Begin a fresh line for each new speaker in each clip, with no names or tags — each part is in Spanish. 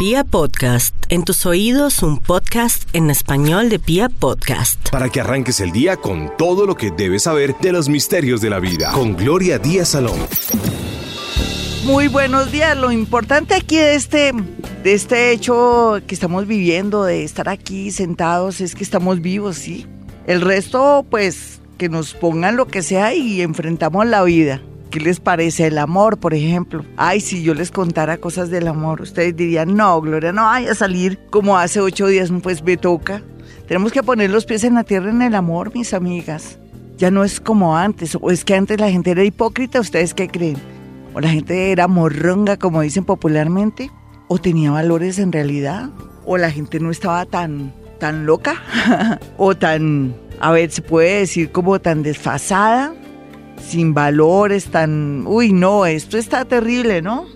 Pia Podcast, en tus oídos un podcast en español de Pia Podcast.
Para que arranques el día con todo lo que debes saber de los misterios de la vida. Con Gloria Díaz Salón.
Muy buenos días. Lo importante aquí de este, de este hecho que estamos viviendo, de estar aquí sentados, es que estamos vivos, ¿sí? El resto, pues, que nos pongan lo que sea y enfrentamos la vida. ¿Qué les parece el amor, por ejemplo? Ay, si yo les contara cosas del amor, ustedes dirían, no, Gloria, no vaya a salir como hace ocho días, pues me toca. Tenemos que poner los pies en la tierra en el amor, mis amigas. Ya no es como antes, o es que antes la gente era hipócrita, ¿ustedes qué creen? O la gente era morronga, como dicen popularmente, o tenía valores en realidad, o la gente no estaba tan, tan loca, o tan, a ver, se puede decir como tan desfasada sin valores, tan, uy, no, esto está terrible, ¿no?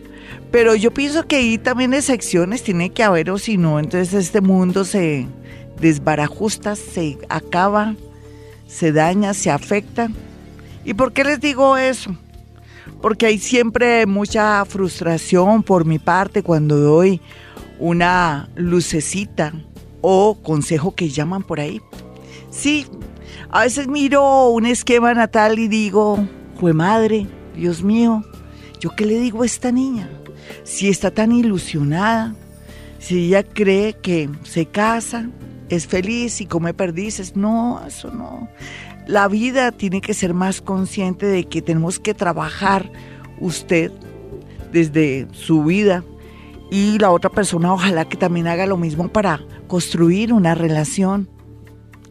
Pero yo pienso que ahí también excepciones tiene que haber o si no, entonces este mundo se desbarajusta, se acaba, se daña, se afecta. ¿Y por qué les digo eso? Porque hay siempre mucha frustración por mi parte cuando doy una lucecita o consejo que llaman por ahí. Sí, a veces miro un esquema natal y digo, fue madre, Dios mío, ¿yo qué le digo a esta niña? Si está tan ilusionada, si ella cree que se casa, es feliz y come perdices, no, eso no. La vida tiene que ser más consciente de que tenemos que trabajar usted desde su vida y la otra persona ojalá que también haga lo mismo para construir una relación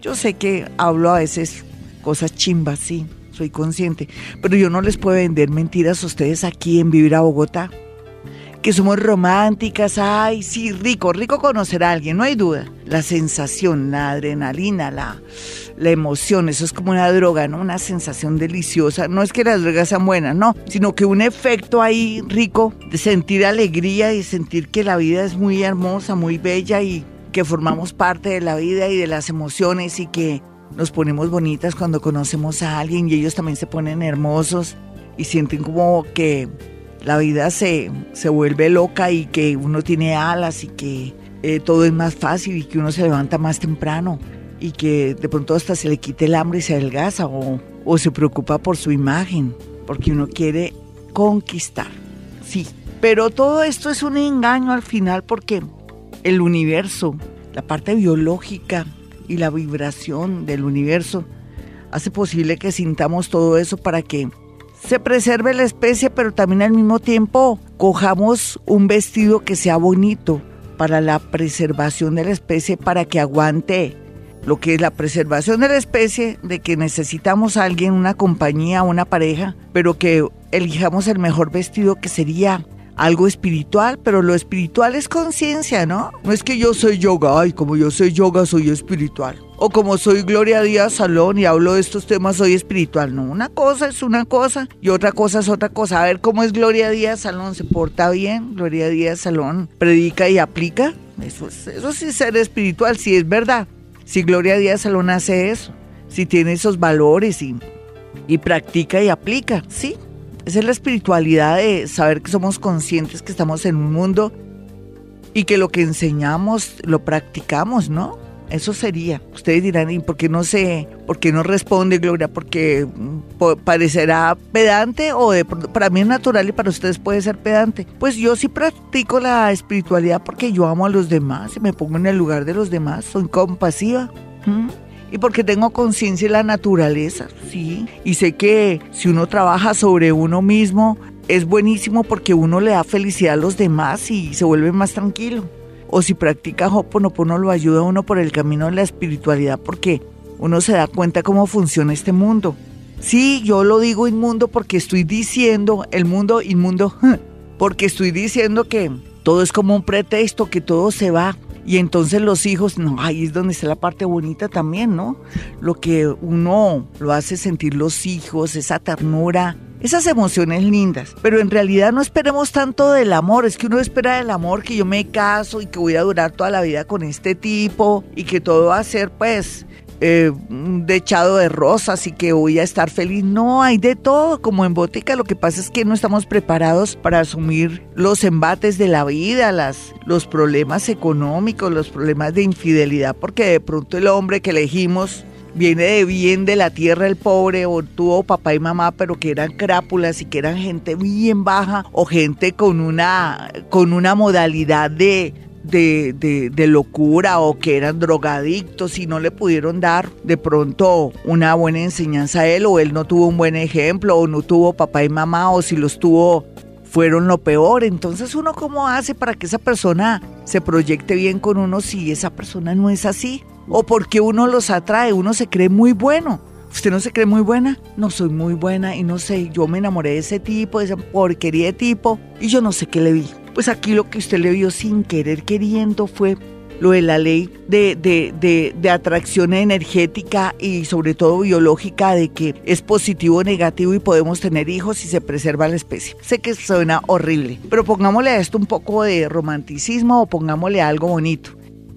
yo sé que hablo a veces cosas chimbas, sí, soy consciente, pero yo no les puedo vender mentiras a ustedes aquí en Vivir a Bogotá. Que somos románticas, ay, sí, rico, rico conocer a alguien, no hay duda. La sensación, la adrenalina, la, la emoción, eso es como una droga, ¿no? Una sensación deliciosa. No es que las drogas sean buenas, no, sino que un efecto ahí rico de sentir alegría y sentir que la vida es muy hermosa, muy bella y que formamos parte de la vida y de las emociones y que nos ponemos bonitas cuando conocemos a alguien y ellos también se ponen hermosos y sienten como que la vida se, se vuelve loca y que uno tiene alas y que eh, todo es más fácil y que uno se levanta más temprano y que de pronto hasta se le quite el hambre y se adelgaza o, o se preocupa por su imagen porque uno quiere conquistar. Sí, pero todo esto es un engaño al final porque el universo, la parte biológica y la vibración del universo hace posible que sintamos todo eso para que se preserve la especie, pero también al mismo tiempo cojamos un vestido que sea bonito para la preservación de la especie, para que aguante lo que es la preservación de la especie, de que necesitamos a alguien, una compañía, una pareja, pero que elijamos el mejor vestido que sería algo espiritual, pero lo espiritual es conciencia, ¿no? No es que yo soy yoga, ay, como yo soy yoga, soy espiritual. O como soy Gloria Díaz Salón y hablo de estos temas, soy espiritual. No, una cosa es una cosa y otra cosa es otra cosa. A ver cómo es Gloria Díaz Salón, se porta bien, Gloria Díaz Salón predica y aplica. Eso, eso sí es ser espiritual, si es verdad. Si Gloria Díaz Salón hace eso, si tiene esos valores y, y practica y aplica, sí, esa es la espiritualidad de saber que somos conscientes que estamos en un mundo y que lo que enseñamos lo practicamos, ¿no? Eso sería. Ustedes dirán, ¿y por qué no sé, por qué no responde Gloria? Porque mm, parecerá pedante o de, para mí es natural y para ustedes puede ser pedante. Pues yo sí practico la espiritualidad porque yo amo a los demás y me pongo en el lugar de los demás, soy compasiva y porque tengo conciencia de la naturaleza, sí. Y sé que si uno trabaja sobre uno mismo, es buenísimo porque uno le da felicidad a los demás y se vuelve más tranquilo. O si practica Hoponopono lo ayuda a uno por el camino de la espiritualidad porque uno se da cuenta cómo funciona este mundo. Sí, yo lo digo inmundo porque estoy diciendo, el mundo inmundo, porque estoy diciendo que todo es como un pretexto, que todo se va, y entonces los hijos, no, ahí es donde está la parte bonita también, ¿no? Lo que uno lo hace sentir los hijos, esa ternura, esas emociones lindas. Pero en realidad no esperemos tanto del amor, es que uno espera del amor que yo me caso y que voy a durar toda la vida con este tipo y que todo va a ser pues eh, dechado de rosas y que voy a estar feliz. No, hay de todo, como en botica. Lo que pasa es que no estamos preparados para asumir los embates de la vida, las, los problemas económicos, los problemas de infidelidad, porque de pronto el hombre que elegimos viene de bien de la tierra el pobre o tuvo papá y mamá pero que eran crápulas y que eran gente bien baja o gente con una con una modalidad de de, de, locura o que eran drogadictos y no le pudieron dar de pronto una buena enseñanza a él o él no tuvo un buen ejemplo o no tuvo papá y mamá o si los tuvo fueron lo peor. Entonces uno cómo hace para que esa persona se proyecte bien con uno si esa persona no es así o porque uno los atrae, uno se cree muy bueno. ¿Usted no se cree muy buena? No soy muy buena y no sé, yo me enamoré de ese tipo, de esa porquería de tipo y yo no sé qué le vi. Pues aquí lo que usted le vio sin querer queriendo fue lo de la ley de, de, de, atracción energética y sobre todo biológica de que es positivo o negativo y podemos tener hijos si se preserva la especie. Sé que suena horrible, pero pongámosle a esto un poco de romanticismo o pongámosle algo bonito.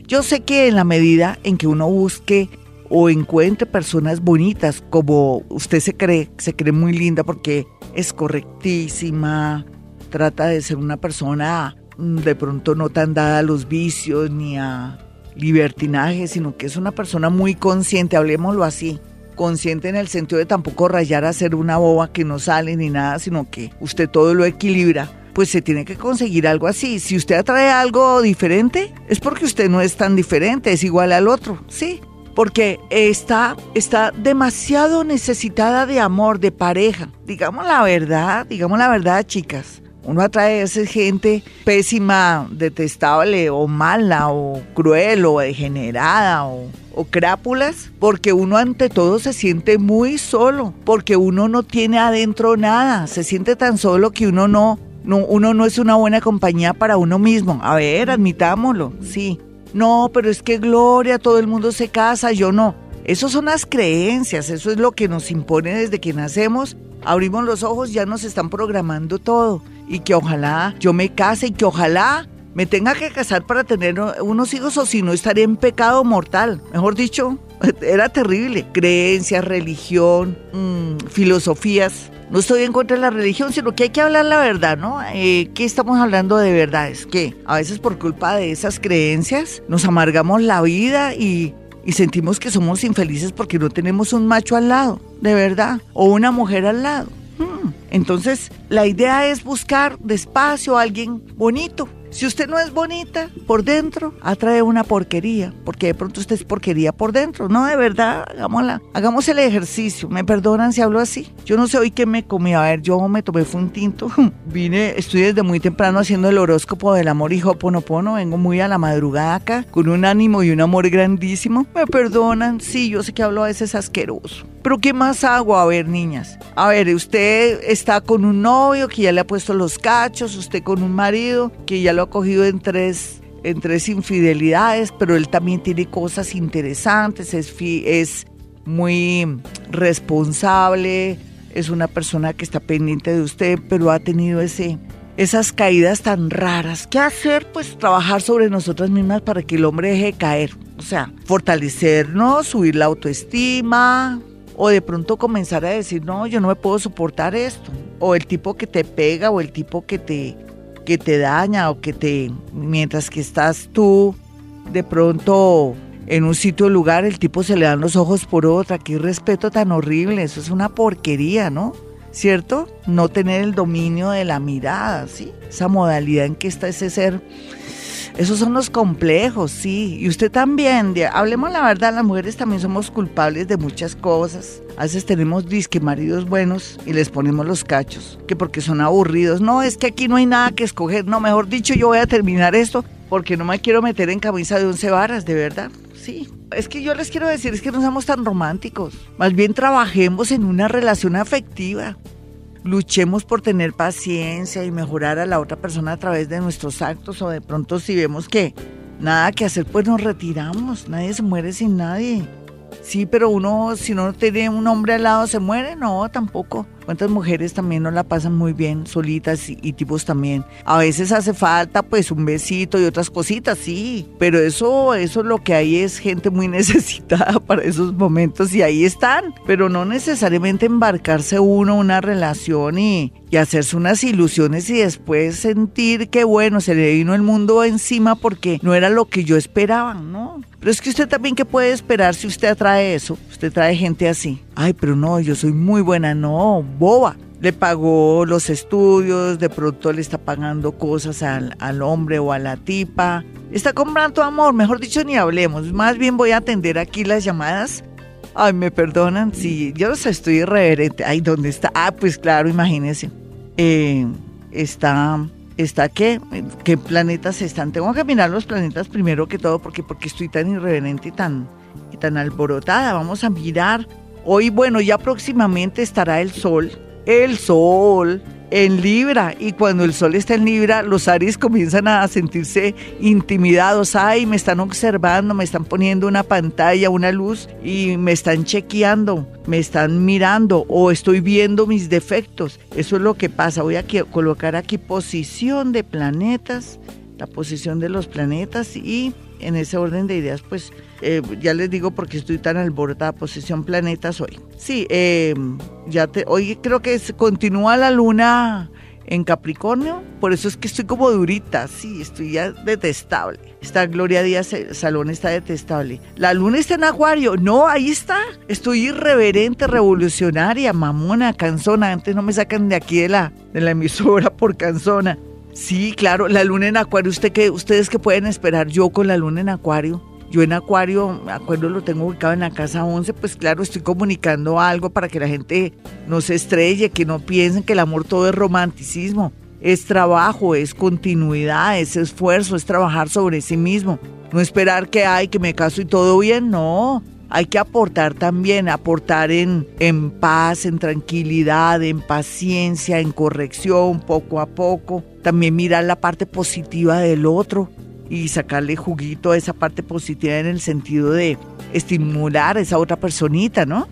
Yo sé que en la medida en que uno busque o encuentre personas bonitas, como usted se cree, se cree muy linda porque es correctísima, trata de ser una persona mm, de pronto no tan dada a los vicios ni a libertinaje, sino que es una persona muy consciente, hablemoslo así, consciente en el sentido de tampoco rayar a ser una boba que no sale ni nada, sino que usted todo lo equilibra pues se tiene que conseguir algo así. Si usted atrae algo diferente, es porque usted no es tan diferente, es igual al otro, ¿sí? Porque está, está demasiado necesitada de amor, de pareja. Digamos la verdad, digamos la verdad, chicas. Uno atrae a esa gente pésima, detestable o mala o cruel o degenerada o, crápulas, porque uno ante todo se siente muy solo, porque uno no tiene adentro nada, se siente tan solo que uno no, no, uno no es una buena compañía para uno mismo. A ver, admitámoslo, sí. No, pero es que Gloria, todo el mundo se casa, yo no. Esas son las creencias, eso es lo que nos impone desde que nacemos. Abrimos los ojos, ya nos están programando todo. Y que ojalá yo me case y que ojalá me tenga que casar para tener unos hijos o si no estaré en pecado mortal. Mejor dicho, era terrible. Creencias, religión, mm, filosofías no estoy en contra de la religión, sino que hay que hablar la verdad, ¿no? Eh, ¿Qué estamos hablando de verdad? Es que a veces por culpa de esas creencias nos amargamos la vida y sentimos que somos infelices porque no tenemos un macho al lado, de verdad, o una mujer al lado. Entonces, la idea es buscar despacio a alguien bonito, si usted no es bonita por dentro, atrae una porquería, porque de pronto usted es porquería por dentro. No, de verdad, hagámosla. Hagamos el ejercicio. ¿Me perdonan si hablo así? Yo no sé hoy qué me comí. A ver, yo me tomé fue un tinto. Vine, estoy desde muy temprano haciendo el horóscopo del amor y Hoponopono. Vengo muy a la madrugada acá, con un ánimo y un amor grandísimo. ¿Me perdonan? Sí, yo sé que hablo a veces asqueroso. Pero ¿qué más hago? A ver, niñas. A ver, usted está con un novio que ya le ha puesto los cachos, usted con un marido que ya lo ha cogido en tres, en tres infidelidades, pero él también tiene cosas interesantes, es, es muy responsable, es una persona que está pendiente de usted, pero ha tenido ese, esas caídas tan raras. ¿Qué hacer? Pues trabajar sobre nosotras mismas para que el hombre deje de caer. O sea, fortalecernos, subir la autoestima, o de pronto comenzar a decir, no, yo no me puedo soportar esto. O el tipo que te pega o el tipo que te, que te daña o que te, mientras que estás tú de pronto en un sitio o lugar, el tipo se le dan los ojos por otra. Qué respeto tan horrible, eso es una porquería, ¿no? ¿Cierto? No tener el dominio de la mirada, ¿sí? Esa modalidad en que está ese ser esos son los complejos, sí. Y usted también, hablemos la verdad, las mujeres también somos culpables de muchas cosas. A veces tenemos disque maridos buenos y les ponemos los cachos, que porque son aburridos. No, es que aquí no hay nada que escoger. No, mejor dicho, yo voy a terminar esto porque no me quiero meter en camisa de once varas, de verdad. Sí. Es que yo les quiero decir, es que no somos tan románticos. Más bien trabajemos en una relación afectiva luchemos por tener paciencia y mejorar a la otra persona a través de nuestros actos o de pronto si vemos que nada que hacer, pues nos retiramos. Nadie se muere sin nadie. Sí, pero uno, si no tiene un hombre al lado, se muere. No, tampoco. ¿Cuántas mujeres también no la pasan muy bien solitas y, tipos también? A veces hace falta pues un besito y otras cositas, sí, pero eso, eso lo que hay es gente muy necesitada para esos momentos y ahí están, pero no necesariamente embarcarse uno una relación y, y hacerse unas ilusiones y después sentir que bueno, se le vino el mundo encima porque no era lo que yo esperaba, ¿no? Pero es que usted también qué puede esperar si usted atrae eso, usted trae gente así. Ay, pero no, yo soy muy buena, no, boba. Le pagó los estudios, de pronto le está pagando cosas al, al hombre o a la tipa. Está comprando amor, mejor dicho, ni hablemos. Más bien voy a atender aquí las llamadas Ay, me perdonan, sí, yo no sé, estoy irreverente. Ay, ¿dónde está? Ah, pues claro, imagínense. Eh, está, ¿está qué? ¿Qué planetas están? Tengo que mirar los planetas primero que todo porque, porque estoy tan irreverente y tan, y tan alborotada. Vamos a mirar. Hoy, bueno, ya próximamente estará el Sol. El Sol en Libra y cuando el sol está en Libra, los Aries comienzan a sentirse intimidados. Ay, me están observando, me están poniendo una pantalla, una luz y me están chequeando, me están mirando o estoy viendo mis defectos. Eso es lo que pasa. Voy a colocar aquí posición de planetas, la posición de los planetas y en ese orden de ideas, pues eh, ya les digo porque estoy tan alborotada, posición planetas hoy. Sí, eh, ya te, hoy creo que continúa la luna en Capricornio, por eso es que estoy como durita, sí, estoy ya detestable. Esta Gloria Díaz Salón está detestable. La luna está en Acuario, no, ahí está. Estoy irreverente, revolucionaria, mamona, canzona. Antes no me sacan de aquí de la, de la emisora por canzona. Sí, claro, la luna en Acuario, ¿usted ¿ustedes qué pueden esperar yo con la luna en Acuario? Yo en Acuario, Acuario lo tengo ubicado en la casa 11, pues claro, estoy comunicando algo para que la gente no se estrelle, que no piensen que el amor todo es romanticismo. Es trabajo, es continuidad, es esfuerzo, es trabajar sobre sí mismo. No esperar que hay, que me caso y todo bien, no. Hay que aportar también, aportar en, en paz, en tranquilidad, en paciencia, en corrección, poco a poco. También mirar la parte positiva del otro y sacarle juguito a esa parte positiva en el sentido de estimular a esa otra personita, ¿no?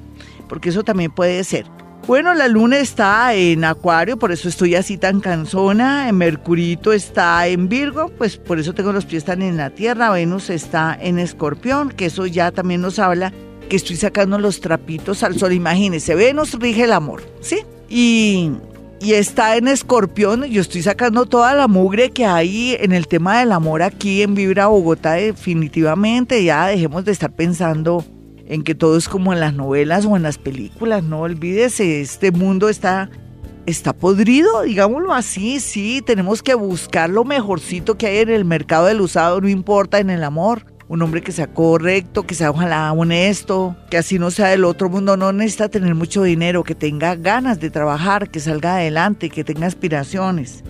Porque eso también puede ser. Bueno, la luna está en Acuario, por eso estoy así tan cansona. Mercurito está en Virgo, pues por eso tengo los pies tan en la tierra. Venus está en Escorpión, que eso ya también nos habla que estoy sacando los trapitos al sol. Imagínense, Venus rige el amor, ¿sí? Y, y está en Escorpión. Yo estoy sacando toda la mugre que hay en el tema del amor aquí en Vibra Bogotá, definitivamente. Ya dejemos de estar pensando en que todo es como en las novelas o en las películas, no olvídese, este mundo está, está podrido, digámoslo así, sí, tenemos que buscar lo mejorcito que hay en el mercado del usado, no importa en el amor. Un hombre que sea correcto, que sea ojalá honesto, que así no sea del otro mundo, no necesita tener mucho dinero, que tenga ganas de trabajar, que salga adelante, que tenga aspiraciones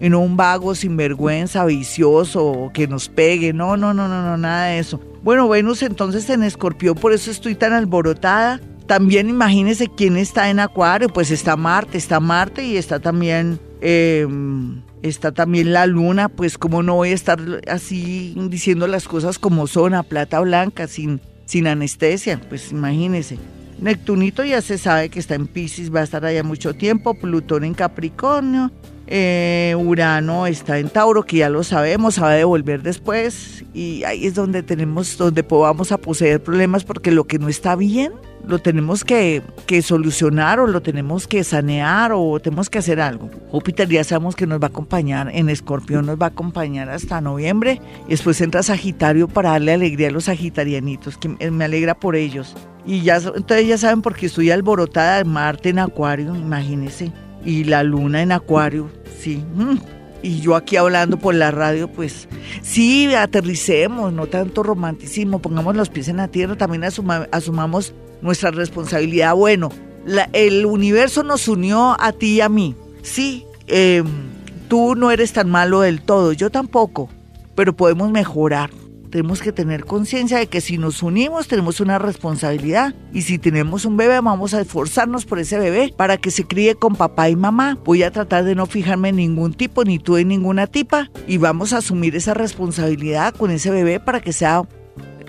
y no un vago sinvergüenza, vicioso, que nos pegue. No, no, no, no, no, nada de eso. Bueno, Venus entonces en Escorpión, por eso estoy tan alborotada. También imagínense quién está en Acuario, pues está Marte, está Marte y está también, em, está también la Luna, pues como no voy a estar así diciendo las cosas como son, a plata blanca, sin, sin anestesia, pues imagínense. Neptunito ya se sabe que está en Pisces, va a estar allá mucho tiempo, Plutón en Capricornio, eh, Urano está en Tauro, que ya lo sabemos, va a devolver después. Y ahí es donde tenemos, donde podamos a poseer problemas, porque lo que no está bien lo tenemos que, que, solucionar o lo tenemos que sanear o tenemos que hacer algo. Júpiter ya sabemos que nos va a acompañar, en Escorpión nos va a acompañar hasta noviembre después entra Sagitario para darle alegría a los sagitarianitos, que me alegra por ellos. Y ya, entonces ya saben por qué estoy alborotada de Marte en Acuario, imagínense, y la Luna en Acuario sí. Mm. Y yo aquí hablando por la radio, pues sí, aterricemos, no tanto romanticismo, pongamos los pies en la tierra, también asumamos nuestra responsabilidad. Bueno, el universo nos unió a ti y a mí. Sí, em, tú no eres tan malo del todo, yo tampoco, pero podemos mejorar tenemos que tener conciencia de que si nos unimos tenemos una responsabilidad y si tenemos un bebé vamos a esforzarnos por ese bebé para que se críe con papá y mamá. Voy a tratar de no fijarme en ningún tipo ni tú en ninguna tipa y vamos a asumir esa responsabilidad con ese bebé para que sea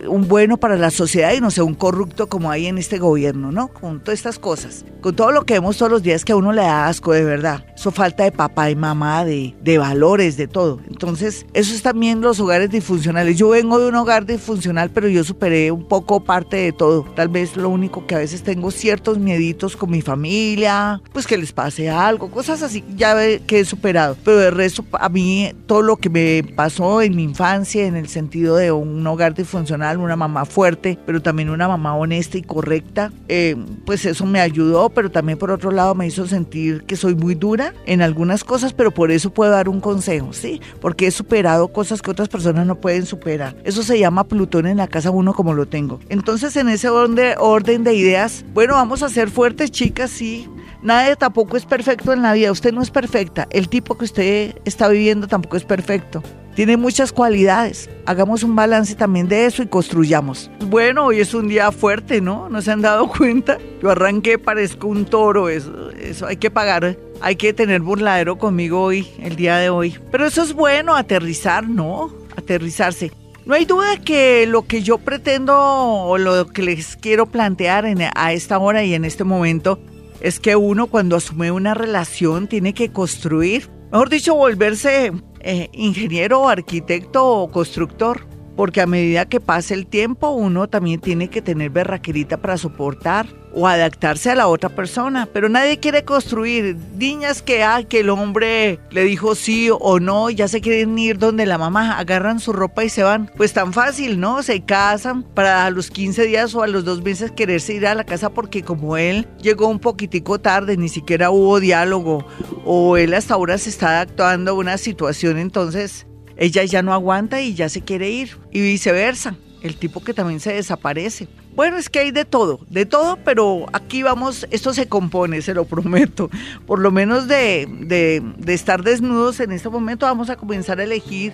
un bueno para la sociedad y no sea un corrupto como hay en este gobierno, ¿no? Con todas estas cosas. Con todo lo que vemos todos los días que a uno le da asco, de verdad. Falta de papá y mamá, de, de valores, de todo. Entonces, eso es también los hogares disfuncionales. Yo vengo de un hogar disfuncional, pero yo superé un poco parte de todo. Tal vez lo único que a veces tengo ciertos mieditos con mi familia, pues que les pase algo, cosas así, ya que he superado. Pero de resto, a mí todo lo que me pasó en mi infancia, en el sentido de un hogar disfuncional, una mamá fuerte, pero también una mamá honesta y correcta, eh, pues eso me ayudó, pero también por otro lado me hizo sentir que soy muy dura en algunas cosas, pero por eso puedo dar un consejo, ¿sí? Porque he superado cosas que otras personas no pueden superar. Eso se llama Plutón en la casa uno como lo tengo. Entonces, en ese orden de ideas, bueno, vamos a ser fuertes, chicas, sí. Nadie tampoco es perfecto en la vida. Usted no es perfecta. El tipo que usted está viviendo tampoco es perfecto. Tiene muchas cualidades. Hagamos un balance también de eso y construyamos. Bueno, hoy es un día fuerte, ¿no? ¿No se han dado cuenta? Yo arranqué, parezco un toro. Eso, eso hay que pagar. Hay que tener burladero conmigo hoy, el día de hoy. Pero eso es bueno, aterrizar, ¿no? Aterrizarse. No hay duda que lo que yo pretendo o lo que les quiero plantear a esta hora y en este momento es que uno cuando asume una relación tiene que construir, mejor dicho, volverse eh, ingeniero, arquitecto o constructor. Porque a medida que pase el tiempo, uno también tiene que tener berraquerita para soportar o adaptarse a la otra persona. Pero nadie quiere construir. Niñas que, ah, que el hombre le dijo sí o no, ya se quieren ir donde la mamá, agarran su ropa y se van. Pues tan fácil, ¿no? Se casan para a los 15 días o a los dos meses quererse ir a la casa porque como él llegó un poquitico tarde, ni siquiera hubo diálogo o él hasta ahora se está adaptando a una situación, entonces ella ya no aguanta y ya se quiere ir y viceversa. El tipo que también se desaparece. Bueno, es que hay de todo, de todo, pero aquí vamos, esto se compone, se lo prometo. Por lo menos de, de, estar desnudos en este momento vamos a comenzar a elegir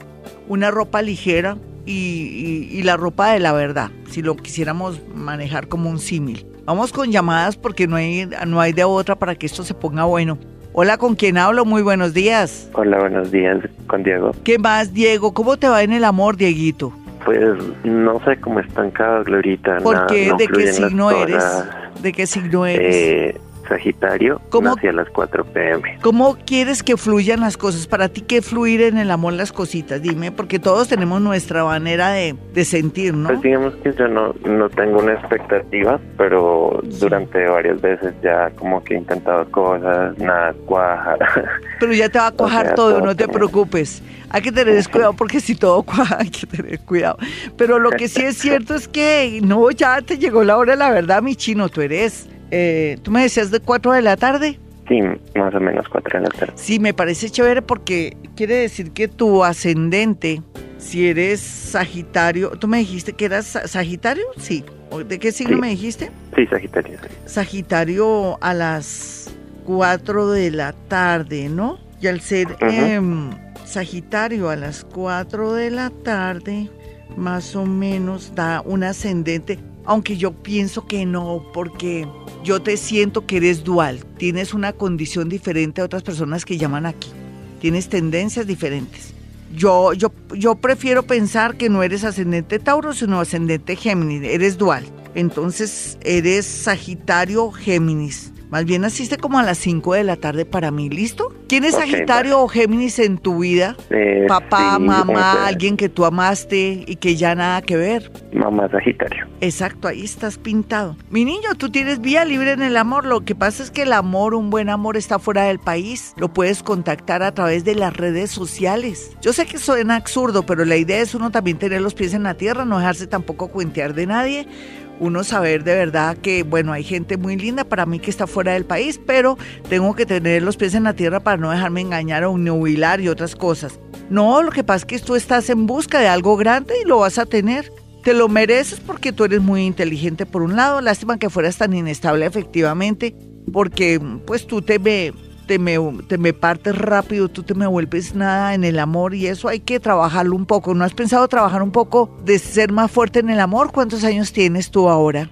una ropa ligera y, y, la ropa de la verdad, si lo quisiéramos manejar como un símil. Vamos con llamadas porque no hay, no hay de otra para que esto se ponga bueno. Hola, ¿con quién hablo? Muy buenos días.
Hola, buenos días, con Diego.
¿Qué más, Diego? ¿Cómo te va en el amor, Dieguito?
Pues no sé cómo estancado, Glorita.
¿Por qué? ¿De qué signo eres? ¿De qué signo eres?
Sagitario, ¿Cómo, a las 4 pm.
¿Cómo quieres que fluyan las cosas? Para ti, ¿qué fluir en el amor las cositas? Dime, porque todos tenemos nuestra manera de, sentir, ¿no?
Pues digamos que yo no, no tengo una expectativa, pero durante varias veces ya como que he intentado cosas, nada cuaja.
Pero ya te va a cuajar todo, no te preocupes. Hay que tener cuidado porque si todo cuaja, hay que tener cuidado. Pero lo que sí es cierto es que no, ya te llegó la hora, la verdad, mi chino, tú eres eh, ¿tú me decías de 4 de la tarde?
Sí, más o menos 4 de la tarde.
Sí, me parece chévere porque quiere decir que tu ascendente, si eres Sagitario, ¿tú me dijiste que eras Sagitario? Sí. ¿De qué signo me dijiste?
Sí, Sagitario.
Sagitario a las 4 de la tarde, ¿no? Y al ser em, Sagitario a las 4 de la tarde, más o menos da un ascendente aunque yo pienso que no, porque yo te siento que eres dual, tienes una condición diferente a otras personas que llaman aquí, tienes tendencias diferentes. Yo, yo, yo prefiero pensar que no eres ascendente Tauro, sino ascendente Géminis, eres dual. Entonces eres Sagitario Géminis. Más bien naciste como a las 5 de la tarde para mí, ¿listo? ¿Quién es Sagitario o Géminis en tu vida?
Eh,
Papá, mamá, alguien que tú amaste y que ya nada que ver.
Mamá Sagitario.
Exacto, ahí estás pintado. Mi niño, tú tienes vía libre en el amor. Lo que pasa es que el amor, un buen amor, está fuera del país. Lo puedes contactar a través de las redes sociales. Yo sé que suena absurdo, pero la idea es uno también tener los pies en la tierra, no dejarse tampoco cuentear de nadie uno saber de verdad que, bueno, hay gente muy linda para mí que está fuera del país, pero tengo que tener los pies en la tierra para no dejarme engañar o nubilar y otras cosas. No, lo que pasa es que tú estás en busca de algo grande y lo vas a tener. Te lo mereces porque tú eres muy inteligente por un lado, lástima que fueras tan inestable efectivamente, porque pues tú te, ve, te me, te me partes rápido, tú te me vuelves nada en el amor y eso hay que trabajarlo un poco. ¿No has pensado trabajar un poco de ser más fuerte en el amor? ¿Cuántos años tienes tú ahora?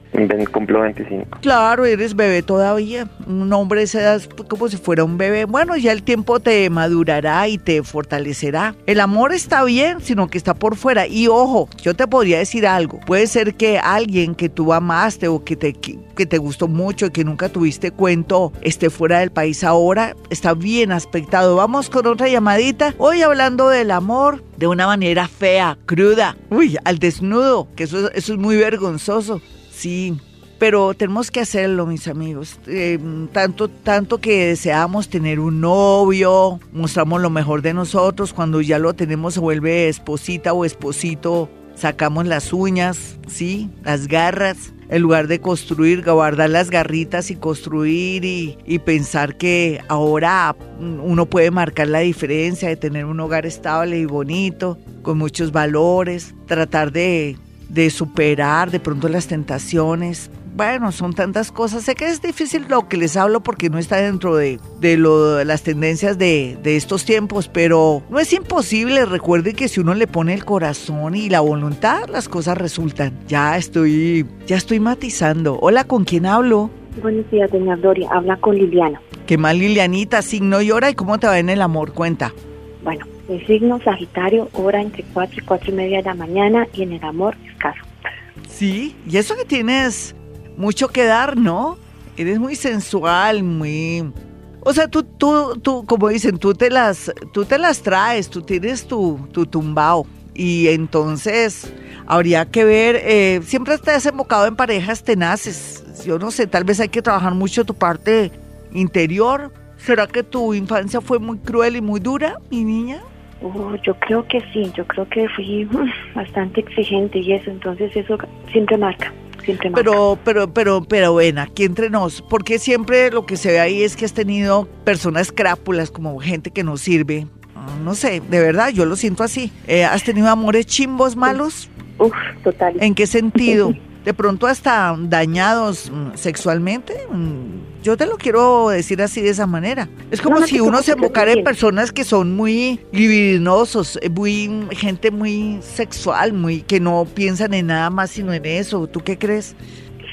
Cumplo 25.
Claro, eres bebé todavía. un hombre edad es como si fuera un bebé. Bueno, ya el tiempo te madurará y te fortalecerá. El amor está bien, sino que está por fuera. Y ojo, yo te podría decir algo. Puede ser que alguien que tú amaste o que te, que te gustó mucho y que nunca tuviste cuento esté fuera del país ahora. Está bien aspectado. Vamos con otra llamadita. Hoy hablando del amor de una manera fea, cruda. Uy, al desnudo, que eso, es muy vergonzoso. Sí, pero tenemos que hacerlo, mis amigos. Eh, tanto, tanto que deseamos tener un novio, mostramos lo mejor de nosotros, cuando ya lo tenemos se vuelve esposita o esposito, sacamos las uñas, sí, las garras, en lugar de construir, guardar las garritas y construir y, pensar que ahora uno puede marcar la diferencia de tener un hogar estable y bonito, con muchos valores, tratar de superar de pronto las tentaciones, bueno, son tantas cosas. Sé que es difícil lo que les hablo porque no está dentro de, de, lo, las tendencias de, de, estos tiempos, pero no es imposible. Recuerden que si uno le pone el corazón y la voluntad, las cosas resultan. Ya estoy, ya estoy matizando. Hola, ¿con quién hablo?
Buenos días, doña Gloria. Habla con Liliana.
¿Qué mal, Lilianita? Signo y hora y cómo te va en el amor. Cuenta.
Bueno, el signo Sagitario, hora entre 4 y 4 y media de la mañana y en el amor escaso.
Sí, y eso que tienes mucho que dar, ¿no? Eres muy sensual, muy... O sea, tú, tú, tú, como dicen, tú te las, tú te las traes, tú tienes tu, tu tumbao. Y entonces habría que ver, eh, siempre te has enfocado en parejas tenaces. Yo no sé, tal vez hay que trabajar mucho tu parte interior. ¿Será que tu infancia fue muy cruel y muy dura, mi niña?
Uh, yo creo que sí, yo creo que fui bastante exigente y eso, entonces eso siempre marca.
Pero, pero, pero, pero ven, aquí entre nos, porque siempre lo que se ve ahí es que has tenido personas crápulas, como gente que no sirve. Ah, no sé, de verdad, yo lo siento así. Eh, ¿Has tenido amores chimbos malos?
Uf, total.
¿En qué sentido? de pronto hasta dañados mm, sexualmente. Mm, yo te lo quiero decir así de esa manera. Es como si uno se enfocara en personas que son muy libidinosos, eh, muy gente muy sexual, muy que no piensan en nada más sino en eso. ¿Tú qué crees?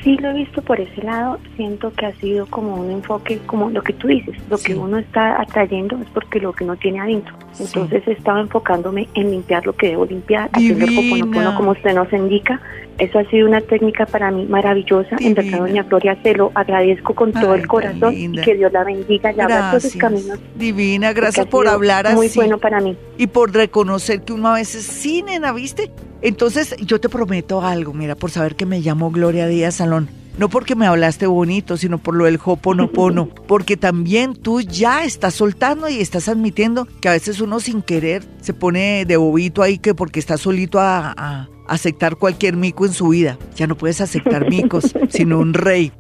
sí lo he visto por ese lado, siento que ha sido como un enfoque, como lo que tú dices, lo que uno está atrayendo es porque lo que no tiene adentro. Entonces he estado enfocándome en limpiar lo que debo limpiar, haciendo el como usted nos indica. Eso ha sido una técnica para mí maravillosa. En verdad, doña Gloria, se lo agradezco con todo el corazón y que Dios la bendiga y abra todos caminos.
Divina, gracias por hablar así.
Muy bueno para mí.
Y por reconocer que uno a veces, sí, nena, ¿viste? Entonces, yo te prometo algo, mira, por saber que me llamo Gloria Díaz Salón. No porque me hablaste bonito, sino por lo del Hoponopono. Porque también tú ya estás soltando y estás admitiendo que a veces uno sin querer se pone de bobito ahí que porque está solito a, aceptar cualquier mico en su vida. Ya no puedes aceptar micos, sino un rey.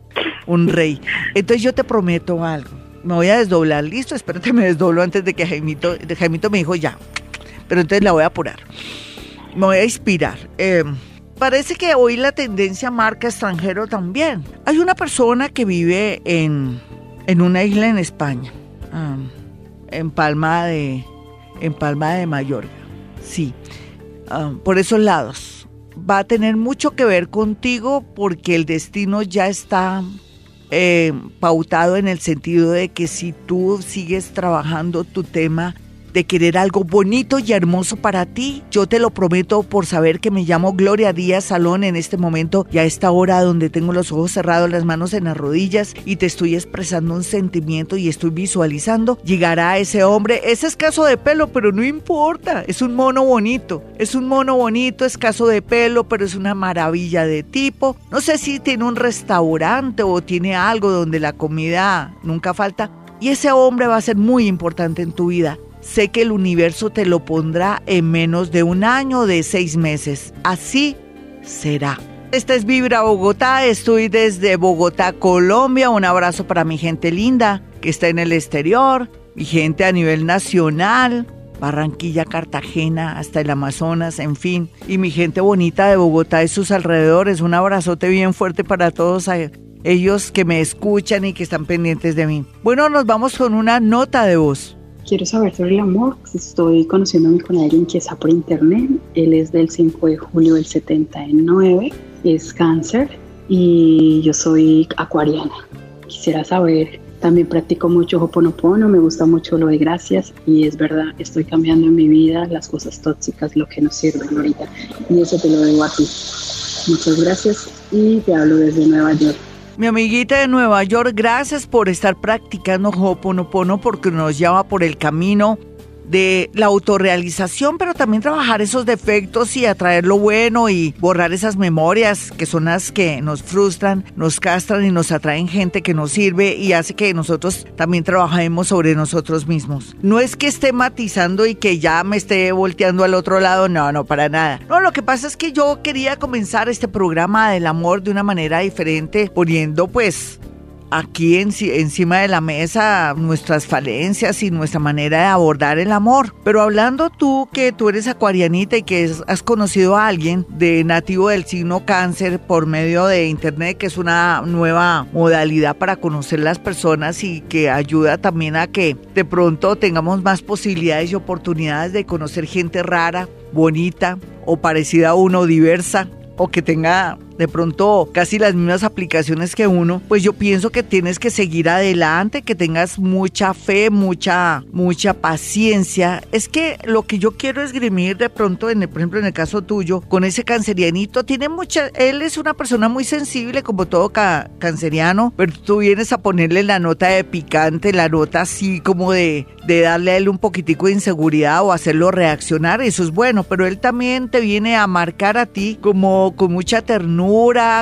Un rey. Entonces yo te prometo algo. Me voy a desdoblar. Listo, espérate, me desdoblo antes de que Jaimito, Jaimito me dijo ya. Pero entonces la voy a apurar me voy a inspirar. Em, parece que hoy la tendencia marca extranjero también. Hay una persona que vive en, en una isla en España, en Palma de en Palma de Mallorca. Sí, por esos lados. Va a tener mucho que ver contigo porque el destino ya está em, pautado en el sentido de que si tú sigues trabajando tu tema de querer algo bonito y hermoso para ti. Yo te lo prometo por saber que me llamo Gloria Díaz Salón en este momento y a esta hora donde tengo los ojos cerrados, las manos en las rodillas y te estoy expresando un sentimiento y estoy visualizando, llegará ese hombre, es escaso de pelo, pero no importa, es un mono bonito, es un mono bonito, escaso de pelo, pero es una maravilla de tipo. No sé si tiene un restaurante o tiene algo donde la comida nunca falta. Y ese hombre va a ser muy importante en tu vida sé que el universo te lo pondrá en menos de un año de seis meses. Así será. Esta es Vibra Bogotá, estoy desde Bogotá, Colombia. Un abrazo para mi gente linda que está en el exterior, mi gente a nivel nacional, Barranquilla, Cartagena, hasta el Amazonas, en fin. Y mi gente bonita de Bogotá y sus alrededores. Un abrazote bien fuerte para todos ellos que me escuchan y que están pendientes de mí. Bueno, nos vamos con una nota de voz.
Quiero saber sobre el amor. Estoy conociéndome con alguien que está por internet. Él es del 5 de julio del 79, es cáncer y yo soy acuariana. Quisiera saber También practico mucho Hoponopono, me gusta mucho lo de gracias y es verdad, estoy cambiando en mi vida las cosas tóxicas, lo que nos sirven ahorita. Y eso te lo debo a ti. Muchas gracias y te hablo desde Nueva York.
Mi amiguita de Nueva York, gracias por estar practicando Hoponopono porque nos lleva por el camino de la autorrealización, pero también trabajar esos defectos y atraer lo bueno y borrar esas memorias que son las que nos frustran, nos castran y nos atraen gente que nos sirve y hace que nosotros también trabajemos sobre nosotros mismos. No es que esté matizando y que ya me esté volteando al otro lado, no, no, para nada. No, lo que pasa es que yo quería comenzar este programa del amor de una manera diferente, poniendo pues aquí encima de la mesa nuestras falencias y nuestra manera de abordar el amor. Pero hablando tú que tú eres acuarianita y que has conocido a alguien de nativo del signo cáncer por medio de internet, que es una nueva modalidad para conocer las personas y que ayuda también a que de pronto tengamos más posibilidades y oportunidades de conocer gente rara, bonita o parecida a uno, diversa o que tenga de pronto casi las mismas aplicaciones que uno, pues yo pienso que tienes que seguir adelante, que tengas mucha fe, mucha, mucha paciencia. Es que lo que yo quiero esgrimir de pronto, en el, por ejemplo, en el caso tuyo, con ese cancerianito, tiene mucha, él es una persona muy sensible, como todo canceriano, pero tú vienes a ponerle la nota de picante, la nota así como de, de darle a él un poquitico de inseguridad o hacerlo reaccionar, eso es bueno, pero él también te viene a marcar a ti como con mucha ternura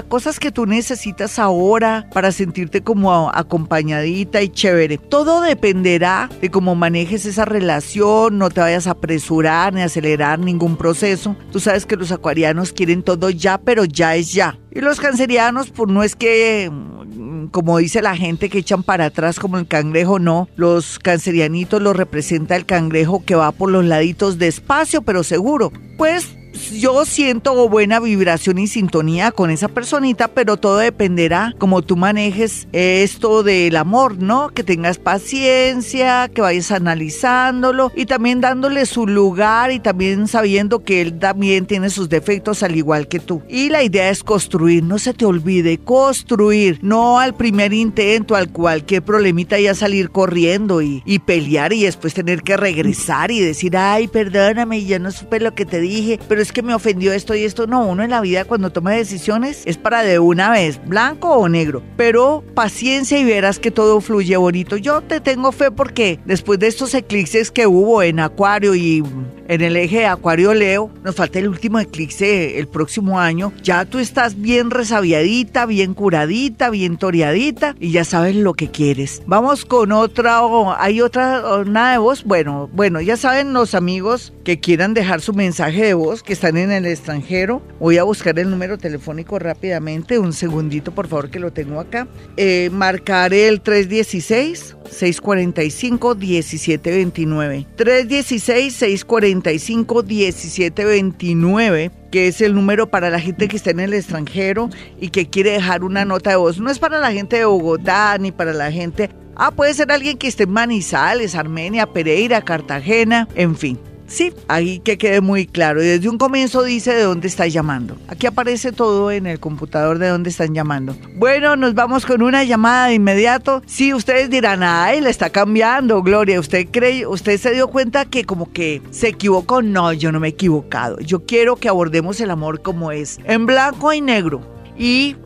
cosas que tú necesitas ahora para sentirte como acompañadita y chévere. Todo dependerá de cómo manejes esa relación, no te vayas a apresurar ni acelerar ningún proceso. Tú sabes que los acuarianos quieren todo ya, pero ya es ya. Y los cancerianos, pues no es que mm, como dice la gente que echan para atrás como el cangrejo, no. Los cancerianitos los representa el cangrejo que va por los laditos despacio pero seguro. Pues yo siento buena vibración y sintonía con esa personita, pero todo dependerá como tú manejes esto del amor, ¿no? Que tengas paciencia, que vayas analizándolo y también dándole su lugar y también sabiendo que él también tiene sus defectos al igual que tú. Y la idea es construir, no se te olvide, construir, no al primer intento, al cualquier problemita ya salir corriendo y, y pelear y después tener que regresar y decir, ay, perdóname, ya no supe lo que te dije, pero es que me ofendió esto y esto. No, uno en la vida cuando toma decisiones es para de una vez, blanco o negro. Pero paciencia y verás que todo fluye bonito. Yo te tengo fe porque después de estos eclipses que hubo en Acuario y en el eje de Acuario Leo, nos falta el último eclipse el próximo año. Ya tú estás bien resabiadita, bien curadita, bien toreadita y ya sabes lo que quieres. Vamos con otra, hay otra, nada de voz. Bueno, bueno, ya saben los amigos que quieran dejar su mensaje de voz que están en el extranjero. Voy a buscar el número telefónico rápidamente. Un segundito, por favor, que lo tengo acá. Eh, marcaré el 316. 645-1729. 316-645-1729, que es el número para la gente que está en el extranjero y que quiere dejar una nota de voz. No es para la gente de Bogotá ni para la gente... Ah, puede ser alguien que esté en Manizales, Armenia, Pereira, Cartagena, en fin. Sí, ahí que quede muy claro. Y desde un comienzo dice de dónde está llamando. Aquí aparece todo en el computador de dónde están llamando. Bueno, nos vamos con una llamada de inmediato. Sí, ustedes dirán, ay, le está cambiando, Gloria. ¿Usted cree, usted se dio cuenta que como que se equivocó? No, yo no me he equivocado. Yo quiero que abordemos el amor como es, en blanco y negro y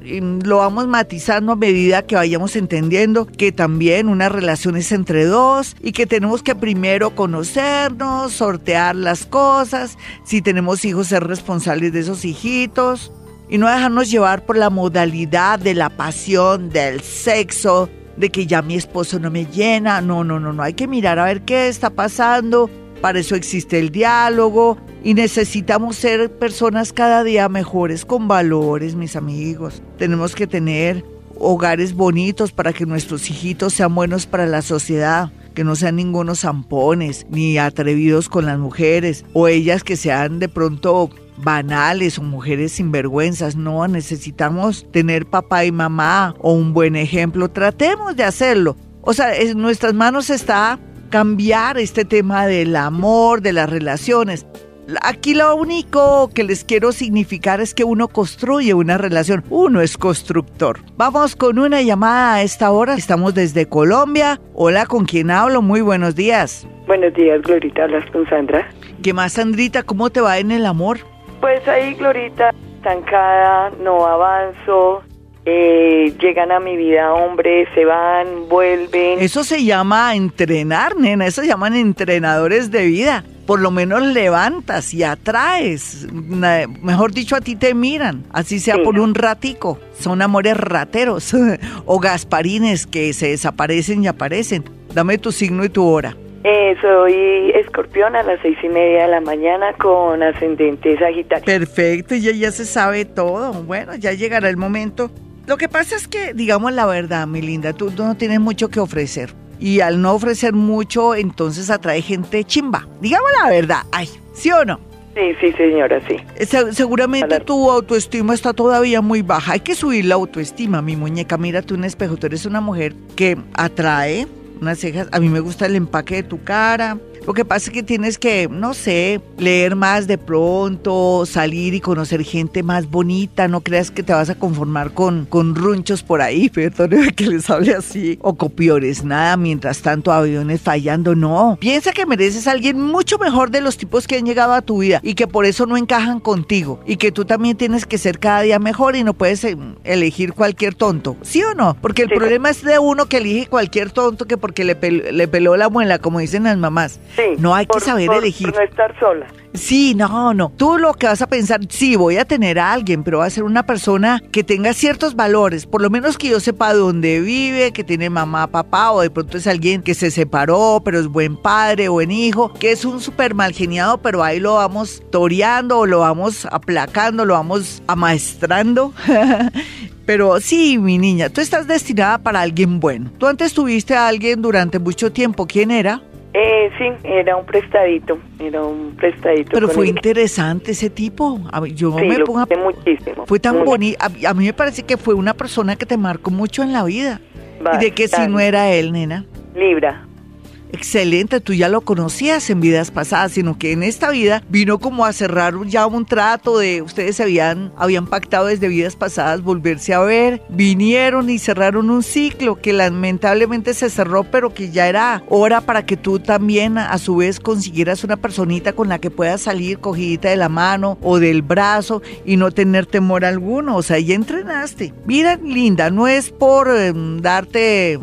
lo vamos matizando a medida que vayamos entendiendo que también una relación es entre dos y que tenemos que primero conocernos, sortear las cosas, si tenemos hijos ser responsables de esos hijitos y no dejarnos llevar por la modalidad de la pasión, del sexo, de que ya mi esposo no me llena, no, no, no, no, hay que mirar a ver qué está pasando, para eso existe el diálogo y necesitamos ser personas cada día mejores con valores, mis amigos. Tenemos que tener hogares bonitos para que nuestros hijitos sean buenos para la sociedad que no sean ningunos zampones ni atrevidos con las mujeres o ellas que sean de pronto banales o mujeres sinvergüenzas. No, necesitamos tener papá y mamá o un buen ejemplo. Tratemos de hacerlo. O sea, en nuestras manos está cambiar este tema del amor, de las relaciones. Aquí lo único que les quiero significar es que uno construye una relación, uno es constructor. Vamos con una llamada a esta hora, estamos desde Colombia. Hola, ¿con quién hablo? Muy buenos días.
Buenos días, Glorita, hablas con Sandra.
¿Qué más, Sandrita? ¿Cómo te va en el amor?
Pues ahí, Glorita, estancada, no avanzo, eh, llegan a mi vida hombres, se van, vuelven.
Eso se llama entrenar, nena, eso se llaman entrenadores de vida. Por lo menos levantas y atraes. Mejor dicho, a ti te miran, así sea por un ratico. Son amores rateros o gasparines que se desaparecen y aparecen. Dame tu signo y tu hora.
Eh, soy escorpión a las seis y media de la mañana con ascendente sagitario.
Perfecto, ya, ya se sabe todo. Bueno, ya llegará el momento lo que pasa es que, digamos la verdad, mi linda, tú, no tienes mucho que ofrecer. Y al no ofrecer mucho, entonces atrae gente chimba. Digamos la verdad. Ay, ¿sí o no?
Sí, sí, señora, sí.
Eh, seguramente tu autoestima está todavía muy baja. Hay que subir la autoestima, mi muñeca. Mírate un espejo. Tú eres una mujer que atrae unas cejas. A mí me gusta el empaque de tu cara lo que pasa es que tienes que, no sé, leer más de pronto, salir y conocer gente más bonita. No creas que te vas a conformar con, con runchos por ahí, perdón que les hable así, o copiores. Nada, mientras tanto, aviones fallando. No. Piensa que mereces a alguien mucho mejor de los tipos que han llegado a tu vida y que por eso no encajan contigo. Y que tú también tienes que ser cada día mejor y no puedes eh, elegir cualquier tonto. ¿Sí o no? Porque el problema es de uno que elige cualquier tonto que porque le, le peló la muela, como dicen las mamás no hay que saber elegir.
no estar sola.
Sí, no, no. Tú lo que vas a pensar, sí, voy a tener a alguien, pero va a ser una persona que tenga ciertos valores, por lo menos que yo sepa dónde vive, que tiene mamá, papá, o de pronto es alguien que se separó, pero es buen padre, buen hijo, que es un súper mal geniado, pero ahí lo vamos toreando, o lo vamos aplacando, lo vamos amaestrando. Pero sí, mi niña, tú estás destinada para alguien bueno. Tú antes tuviste a alguien durante mucho tiempo. ¿Quién era?
Eh, sí, era un prestadito, era un prestadito.
Pero fue interesante ese tipo. yo
me pongo muchísimo.
Fue tan bonito. A, mí me parece que fue una persona que te marcó mucho en la vida. y de que si no era él, nena.
Libra.
Excelente, tú ya lo conocías en vidas pasadas, sino que en esta vida vino como a cerrar ya un trato de ustedes habían, habían pactado desde vidas pasadas volverse a ver, vinieron y cerraron un ciclo que lamentablemente se cerró, pero que ya era hora para que tú también a su vez consiguieras una personita con la que puedas salir cogidita de la mano o del brazo y no tener temor alguno, o sea, ya entrenaste. Mira, linda, no es por em, darte